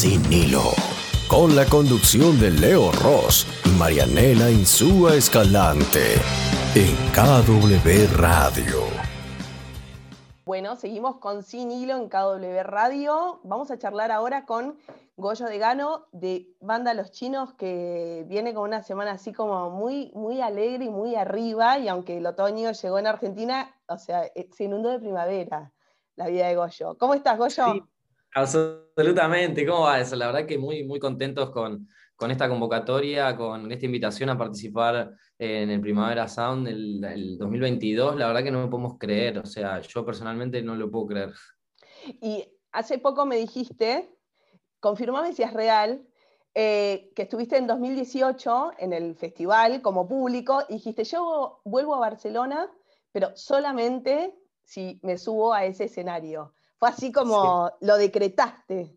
Sin Hilo, con la conducción de Leo Ross y Marianela Insúa Escalante, en KW Radio. Bueno, seguimos con Sin Hilo en KW Radio. Vamos a charlar ahora con Goyo de Gano de Banda Los Chinos, que viene con una semana así como muy, muy alegre y muy arriba, y aunque el otoño llegó en Argentina, o sea, eh, se inundó de primavera la vida de Goyo. ¿Cómo estás, Goyo? Sí, absolutamente. ¿Cómo va eso? La verdad que muy, muy contentos con, con esta convocatoria, con esta invitación a participar en el Primavera Sound del, 2022. La verdad que no me podemos creer, o sea, yo personalmente no lo puedo creer. Y hace poco me dijiste confirmame si es real, eh, que estuviste en 2018 en el festival como público y dijiste, yo vuelvo a Barcelona, pero solamente si me subo a ese escenario. Fue así como lo decretaste.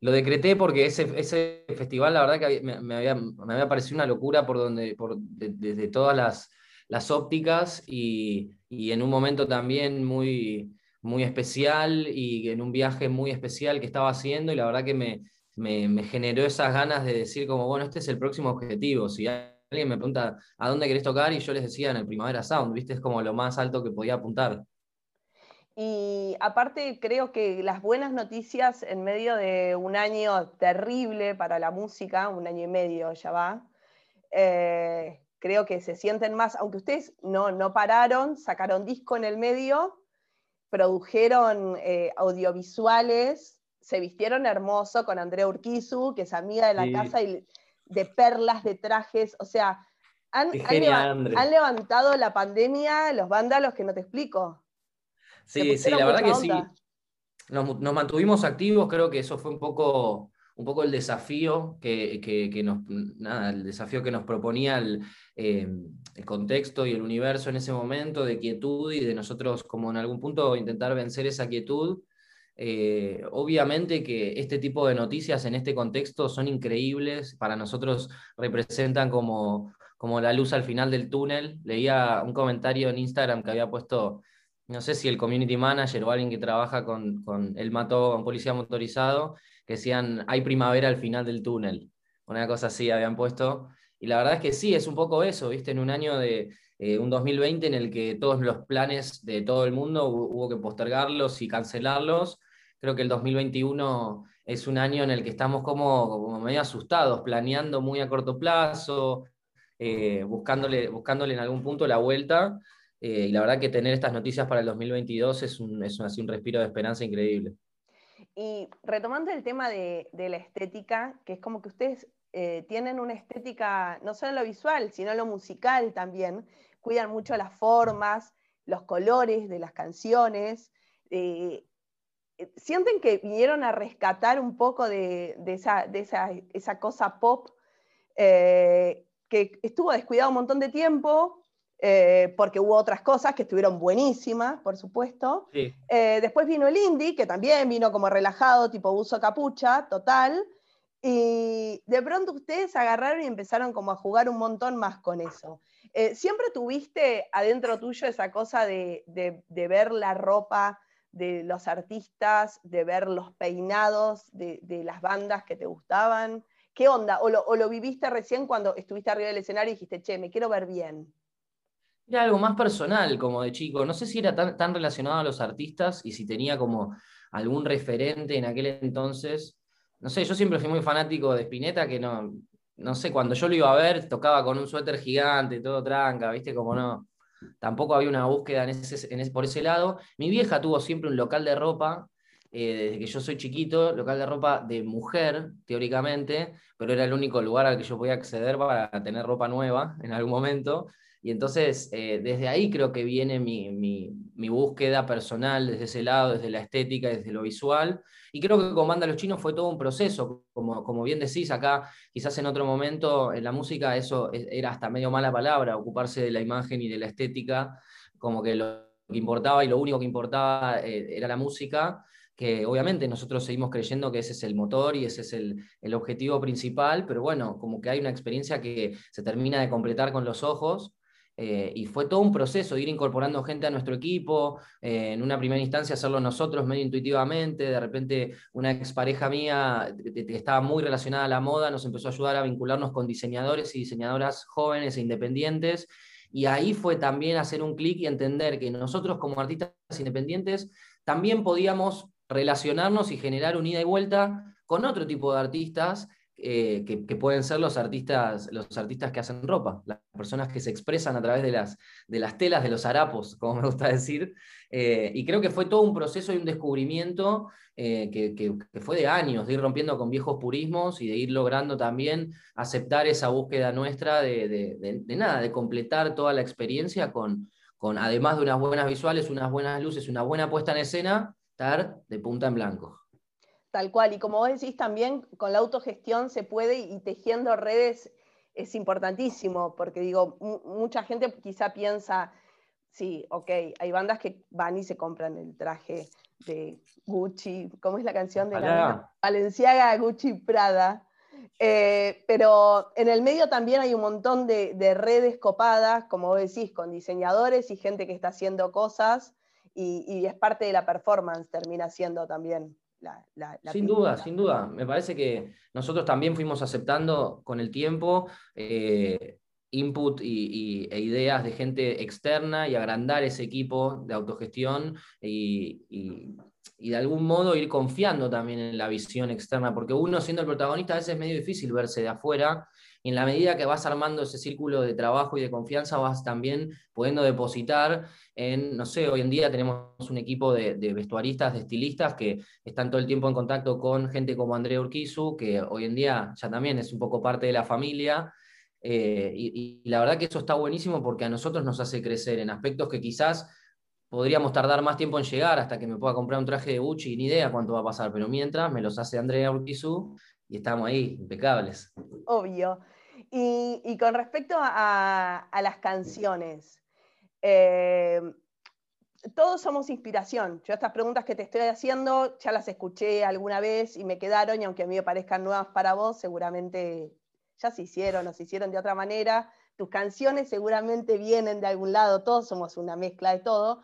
Lo decreté porque ese, ese festival, la verdad que me, había, me había, parecido una locura por donde, por, desde todas las, las ópticas y, y, en un momento también muy, muy especial y en un viaje muy especial que estaba haciendo y la verdad que me, me, generó esas ganas de decir como, bueno, este es el próximo objetivo. Si alguien me pregunta a dónde querés tocar y yo les decía en el Primavera Sound, viste, es como lo más alto que podía apuntar. Y aparte creo que las buenas noticias en medio de un año terrible para la música, un año y medio ya va, eh, creo que se sienten más, aunque ustedes no, no pararon, sacaron disco en el medio, produjeron eh, audiovisuales, se vistieron hermoso con Andrea Urquizu, que es amiga de la casa, y de perlas, de trajes, o sea, han, levantado la pandemia los vándalos que no te explico. Sí, sí, la verdad que sí. Nos, mantuvimos activos, creo que eso fue un poco, un poco el desafío que, nos, el desafío que nos proponía el, eh, el contexto y el universo en ese momento de quietud y de nosotros como en algún punto intentar vencer esa quietud. Eh, obviamente que este tipo de noticias en este contexto son increíbles, para nosotros representan como, como la luz al final del túnel. Leía un comentario en Instagram que había puesto, no sé si el community manager o alguien que trabaja con, con el mató con policía motorizado, que decían, hay primavera al final del túnel. Una cosa así habían puesto. Y la verdad es que sí, es un poco eso, ¿viste? En un año de eh, un 2020 en el que todos los planes de todo el mundo hubo, que postergarlos y cancelarlos, creo que el 2021 es un año en el que estamos como, como medio asustados, planeando muy a corto plazo, eh, buscándole, buscándole en algún punto la vuelta. Eh, y la verdad que tener estas noticias para el 2022 es un, es un, un respiro de esperanza increíble. Y retomando el tema de, de, la estética, que es como que ustedes eh, tienen una estética, no solo lo visual, sino lo musical también. Cuidan mucho las formas, los colores de las canciones. Eh, ¿Sienten que vinieron a rescatar un poco de, esa, cosa pop que estuvo descuidado un montón de tiempo? Porque hubo otras cosas que estuvieron buenísimas, por supuesto. después vino el indie, que también vino como relajado, tipo uso capucha, total. Y de pronto ustedes agarraron y empezaron como a jugar un montón más con eso. Eh, ¿Siempre tuviste adentro tuyo esa cosa de, ver la ropa de los artistas, de ver los peinados de, las bandas que te gustaban? ¿Qué onda? ¿O lo, viviste recién cuando estuviste arriba del escenario y dijiste, che, me quiero ver bien? Era algo más personal como de chico. No sé si era tan, tan relacionado a los artistas y si tenía como algún referente en aquel entonces no sé, yo siempre fui muy fanático de Spinetta, que no, no sé, cuando yo lo iba a ver, tocaba con un suéter gigante, todo tranca, ¿viste? Como no, tampoco había una búsqueda en ese, por ese lado. Mi vieja tuvo siempre un local de ropa, eh, desde que yo soy chiquito, local de ropa de mujer, teóricamente, pero era el único lugar al que yo podía acceder para tener ropa nueva en algún momento. Y entonces, eh, desde ahí creo que viene mi, mi, búsqueda personal, desde ese lado, desde la estética, desde lo visual. Y creo que con Banda Los Chinos fue todo un proceso, como, como bien decís acá, quizás en otro momento en la música eso era hasta medio mala palabra, ocuparse de la imagen y de la estética, como que lo que importaba y lo único que importaba eh, era la música que obviamente nosotros seguimos creyendo que ese es el motor y ese es el, el, objetivo principal, pero bueno, como que hay una experiencia que se termina de completar con los ojos Eh, y fue todo un proceso ir incorporando gente a nuestro equipo, eh, en una primera instancia hacerlo nosotros medio intuitivamente, de repente una expareja mía que estaba muy relacionada a la moda nos empezó a ayudar a vincularnos con diseñadores y diseñadoras jóvenes e independientes, y ahí fue también hacer un clic y entender que nosotros como artistas independientes también podíamos relacionarnos y generar un ida y vuelta con otro tipo de artistas eh, que, pueden ser los artistas, los artistas que hacen ropa, las personas que se expresan a través de las, de las telas, de los harapos, como me gusta decir. Eh, y creo que fue todo un proceso y un descubrimiento eh, que, fue de años, de ir rompiendo con viejos purismos y de ir logrando también aceptar esa búsqueda nuestra de, nada, de completar toda la experiencia con, con, además de unas buenas visuales, unas buenas luces, una buena puesta en escena, estar de punta en blanco. Tal cual, y como vos decís también, con la autogestión se puede y tejiendo redes es importantísimo, porque digo, mucha gente quizá piensa, sí, ok, hay bandas que van y se compran el traje de Gucci, ¿cómo es la canción de la Valenciaga, Gucci, Prada? Eh, pero en el medio también hay un montón de, redes copadas, como vos decís, con diseñadores y gente que está haciendo cosas y, y es parte de la performance, termina siendo también sin duda, sin duda. Me parece que nosotros también fuimos aceptando con el tiempo eh, input y, e ideas de gente externa y agrandar ese equipo de autogestión y, y, de algún modo ir confiando también en la visión externa, porque uno siendo el protagonista a veces es medio difícil verse de afuera en la medida que vas armando ese círculo de trabajo y de confianza, vas también pudiendo depositar en, no sé, hoy en día tenemos un equipo de, vestuaristas, de estilistas que están todo el tiempo en contacto con gente como Andrea Urquizu, que hoy en día ya también es un poco parte de la familia. Eh, y, la verdad que eso está buenísimo porque a nosotros nos hace crecer en aspectos que quizás podríamos tardar más tiempo en llegar hasta que me pueda comprar un traje de Gucci, ni idea cuánto va a pasar, pero mientras me los hace Andrea Urquizu y estamos ahí, impecables. Obvio. Y, con respecto a, las canciones, eh, todos somos inspiración. Yo estas preguntas que te estoy haciendo ya las escuché alguna vez y me quedaron, y aunque a mí me parezcan nuevas para vos, seguramente ya se hicieron o se hicieron de otra manera. Tus canciones seguramente vienen de algún lado, todos somos una mezcla de todo.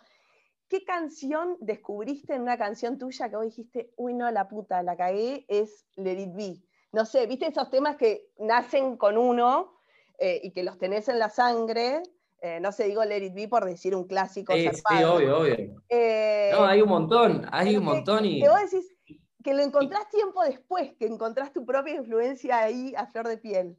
¿Qué canción descubriste en una canción tuya que vos dijiste, uy, no, la puta, la cagué? Es Let It Be no sé, viste esos temas que nacen con uno eh, y que los tenés en la sangre. Eh, no sé, digo Let It Be por decir un clásico. Sí, sí obvio, obvio. Eh, no, hay un montón, hay un montón. y... Que vos decís que lo encontrás tiempo después, que encontrás tu propia influencia ahí a flor de piel.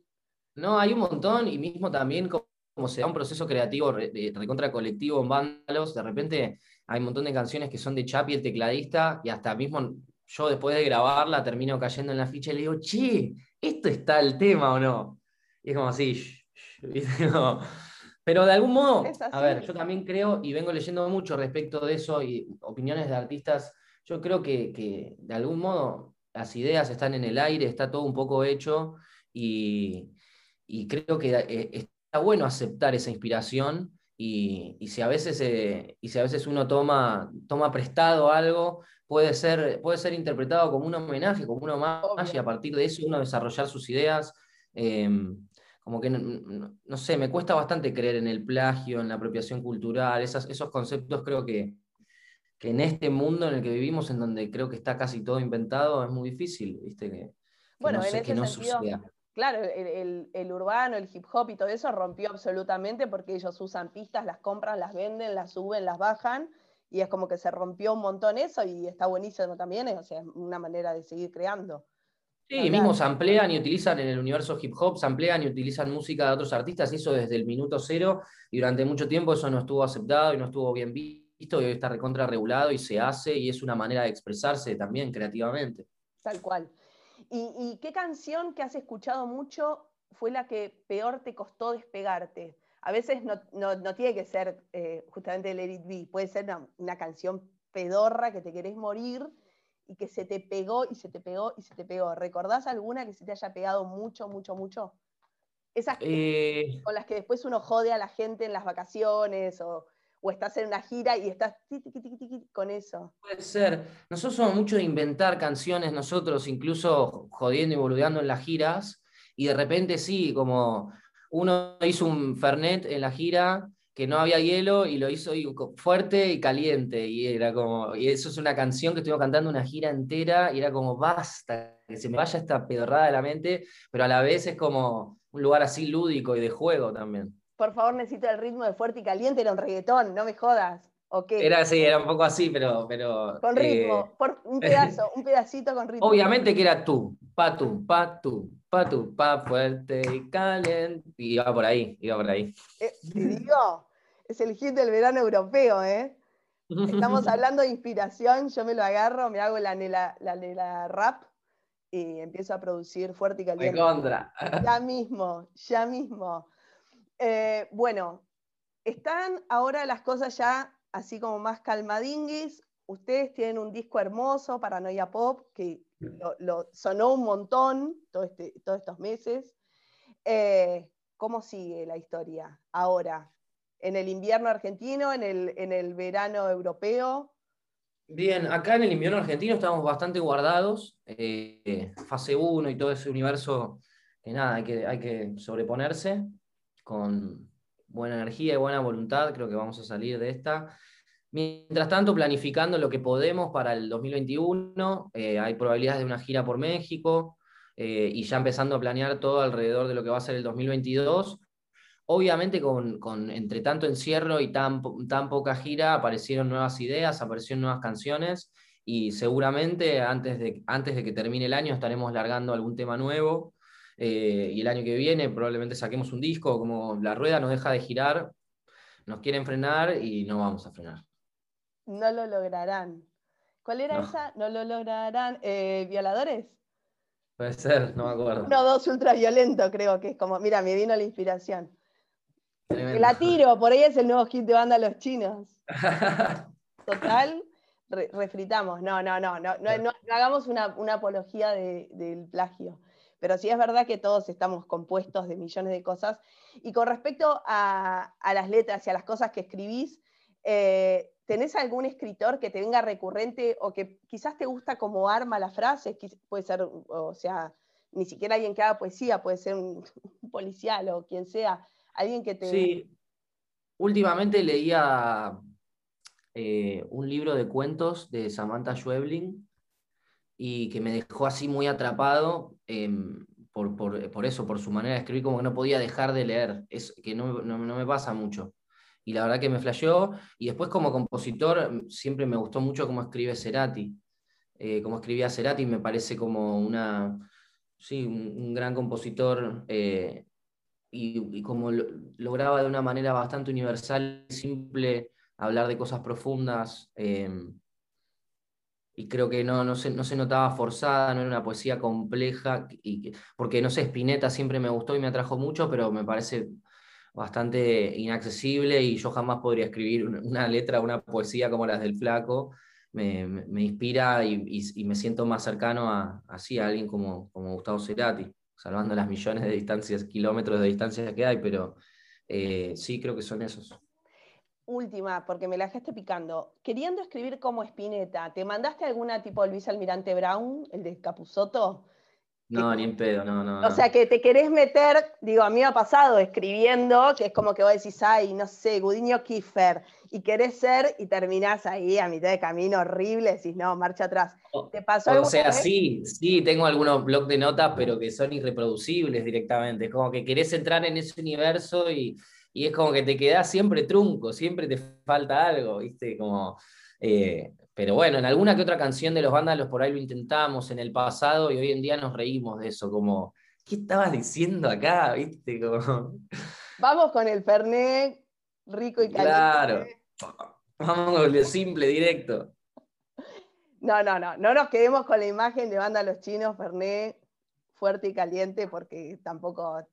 No, hay un montón y mismo también como, se da un proceso creativo de recontra colectivo en Vándalos, de repente hay un montón de canciones que son de Chapi, el tecladista, y hasta mismo yo después de grabarla termino cayendo en la ficha y le digo, che, ¿esto está el tema o no? Y es como así, pero de algún modo, a ver, yo también creo, y vengo leyendo mucho respecto de eso y opiniones de artistas, yo creo que, de algún modo las ideas están en el aire, está todo un poco hecho y, creo que eh, está bueno aceptar esa inspiración y, si, a veces, eh, y si a veces uno toma, toma prestado algo, puede ser, puede ser interpretado como un homenaje, como un homenaje, y a partir de eso uno desarrollar sus ideas. Em, como que, no, sé, me cuesta bastante creer en el plagio, en la apropiación cultural, esos conceptos creo que, que en este mundo en el que vivimos, en donde creo que está casi todo inventado, es muy difícil, ¿viste? Que, bueno, no, en que no suceda. Claro, el, el, urbano, el hip hop y todo eso rompió absolutamente porque ellos usan pistas, las compran, las venden, las suben, las bajan, y es como que se rompió un montón eso y está buenísimo también, o sea, es una manera de seguir creando. Sí, mismo se amplían y utilizan en el universo hip hop, se amplían y utilizan música de otros artistas, eso desde el minuto cero, y durante mucho tiempo eso no estuvo aceptado y no estuvo bien visto, y hoy está recontra regulado y se hace, y es una manera de expresarse también creativamente. Tal cual. ¿Y, qué canción que has escuchado mucho fue la que peor te costó despegarte? a veces no, tiene que ser eh, justamente Let It Be, puede ser una, canción pedorra que te querés morir y que se te pegó y se te pegó y se te pegó. ¿Recordás alguna que se te haya pegado mucho, mucho, mucho? Esas eh. con las que después uno jode a la gente en las vacaciones o, estás en una gira y estás con eso. Puede ser. Nosotros somos mucho de inventar canciones, nosotros incluso jodiendo y boludeando en las giras, y de repente sí, como uno hizo un Fernet en la gira que no había hielo y lo hizo fuerte y caliente. Y era como, y eso es una canción que estuvimos cantando una gira entera y era como, basta, que se me vaya esta pedorrada de la mente, pero a la vez es como un lugar así lúdico y de juego también. Por favor, necesito el ritmo de fuerte y caliente, era un reggaetón, no me jodas. Era así, era un poco así, pero. pero con ritmo, eh, por un pedazo, un pedacito con ritmo. Obviamente que era tú, pa tú, pa tú, pa tú, pa fuerte y caliente. Y iba por ahí, iba por ahí. Eh, te digo, es el hit del verano europeo, ¿eh? Estamos hablando de inspiración, yo me lo agarro, me hago la nela, la rap y empiezo a producir fuerte y caliente. De contra. Ya mismo, ya mismo. Eh, bueno, están ahora las cosas ya así como más calmadinguis. Ustedes tienen un disco hermoso, Paranoia Pop, que lo, sonó un montón este, todos estos meses. Eh, ¿Cómo sigue la historia ahora? ¿En el invierno argentino, en el, en el verano europeo? Bien, acá en el invierno argentino estamos bastante guardados. Eh, fase 1 y todo ese universo que nada, hay que, hay que sobreponerse con, buena energía y buena voluntad, creo que vamos a salir de esta. Mientras tanto, planificando lo que podemos para el 2021, eh, hay probabilidades de una gira por México eh, y ya empezando a planear todo alrededor de lo que va a ser el 2022. Obviamente con, con entre tanto encierro y tan, tan poca gira aparecieron nuevas ideas, aparecieron nuevas canciones y seguramente antes de, antes de que termine el año estaremos largando algún tema nuevo. Eh, y el año que viene probablemente saquemos un disco, como la rueda no deja de girar, nos quieren frenar y no vamos a frenar. No lo lograrán. ¿Cuál era esa? No lo lograrán. Eh, ¿Violadores? Puede ser, no me acuerdo. Uno, dos, ultraviolento, creo que es como, mira, me vino la inspiración. la tiro, por ahí es el nuevo hit de banda Los Chinos. Total, refritamos. No, no, no, no, no, hagamos una, apología del plagio pero sí es verdad que todos estamos compuestos de millones de cosas. Y con respecto a, las letras y a las cosas que escribís, eh, ¿tenés algún escritor que te venga recurrente o que quizás te gusta como arma la frase? Puede ser, o sea, ni siquiera alguien que haga poesía, puede ser un, policial o quien sea, alguien que te... Sí, últimamente leía eh, un libro de cuentos de Samantha Schweblin y que me dejó así muy atrapado em, por, eso, por su manera de escribir, como que no podía dejar de leer, es que no, me pasa mucho. Y la verdad que me flasheó, y después como compositor em, siempre me gustó mucho cómo escribe Cerati. Eh, como escribía Cerati me parece como una, sí, un, gran compositor eh, y, como lograba de una manera bastante universal y simple hablar de cosas profundas. Em, y creo que no, no, se, no se notaba forzada, no era una poesía compleja, y, porque no sé, Spinetta siempre me gustó y me atrajo mucho, pero me parece bastante inaccesible y yo jamás podría escribir una letra, una poesía como las del flaco. Me, me, inspira y, y, me siento más cercano a, así, a alguien como, como Gustavo Cerati, salvando las millones de distancias, kilómetros de distancia que hay, pero eh, sí creo que son esos última, porque me la dejaste picando. Queriendo escribir como Spinetta, ¿te mandaste alguna tipo Luis Almirante Brown, el de Capuzoto? No, ni en pedo, no, no. O sea, que te querés meter, digo, a mí me ha pasado escribiendo, que es como que vos decís, ay, no sé, Gudiño Kiefer, y querés ser y terminás ahí a mitad de camino horrible, decís, no, marcha atrás. ¿Te pasó O sea, sí, sí, tengo algunos blogs de notas, pero que son irreproducibles directamente. Es como que querés entrar en ese universo y y es como que te quedas siempre trunco, siempre te falta algo, ¿viste? Como, eh, pero bueno, en alguna que otra canción de los vándalos por ahí lo intentamos en el pasado y hoy en día nos reímos de eso, como, ¿qué estabas diciendo acá? ¿Viste? Como... Vamos con el Fernet rico y caliente. Claro, vamos con lo simple, directo. No, no, no, no nos quedemos con la imagen de banda Los Chinos, Fernet fuerte y caliente, porque tampoco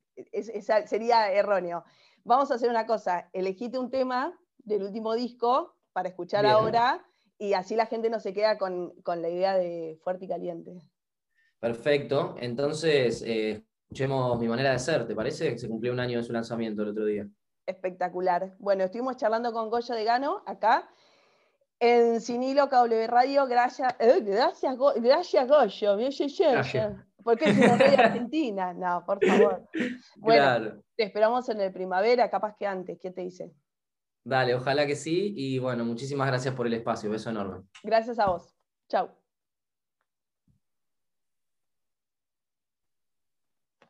sería erróneo vamos a hacer una cosa, elegite un tema del último disco para escuchar ahora y así la gente no se queda con, la idea de fuerte y caliente. Perfecto, entonces eh, escuchemos mi manera de ser, ¿te parece? Se cumplió un año de su lanzamiento el otro día. Espectacular. Bueno, estuvimos charlando con Goyo de Gano acá en Sinilo KW Radio. Gracias, eh, gracias, gracias Goyo. Porque es una ley argentina. No, por favor. Bueno, te esperamos en el primavera, capaz que antes. ¿Qué te dice? Dale, ojalá que sí. Y bueno, muchísimas gracias por el espacio. Beso enorme. Gracias a vos. Chau.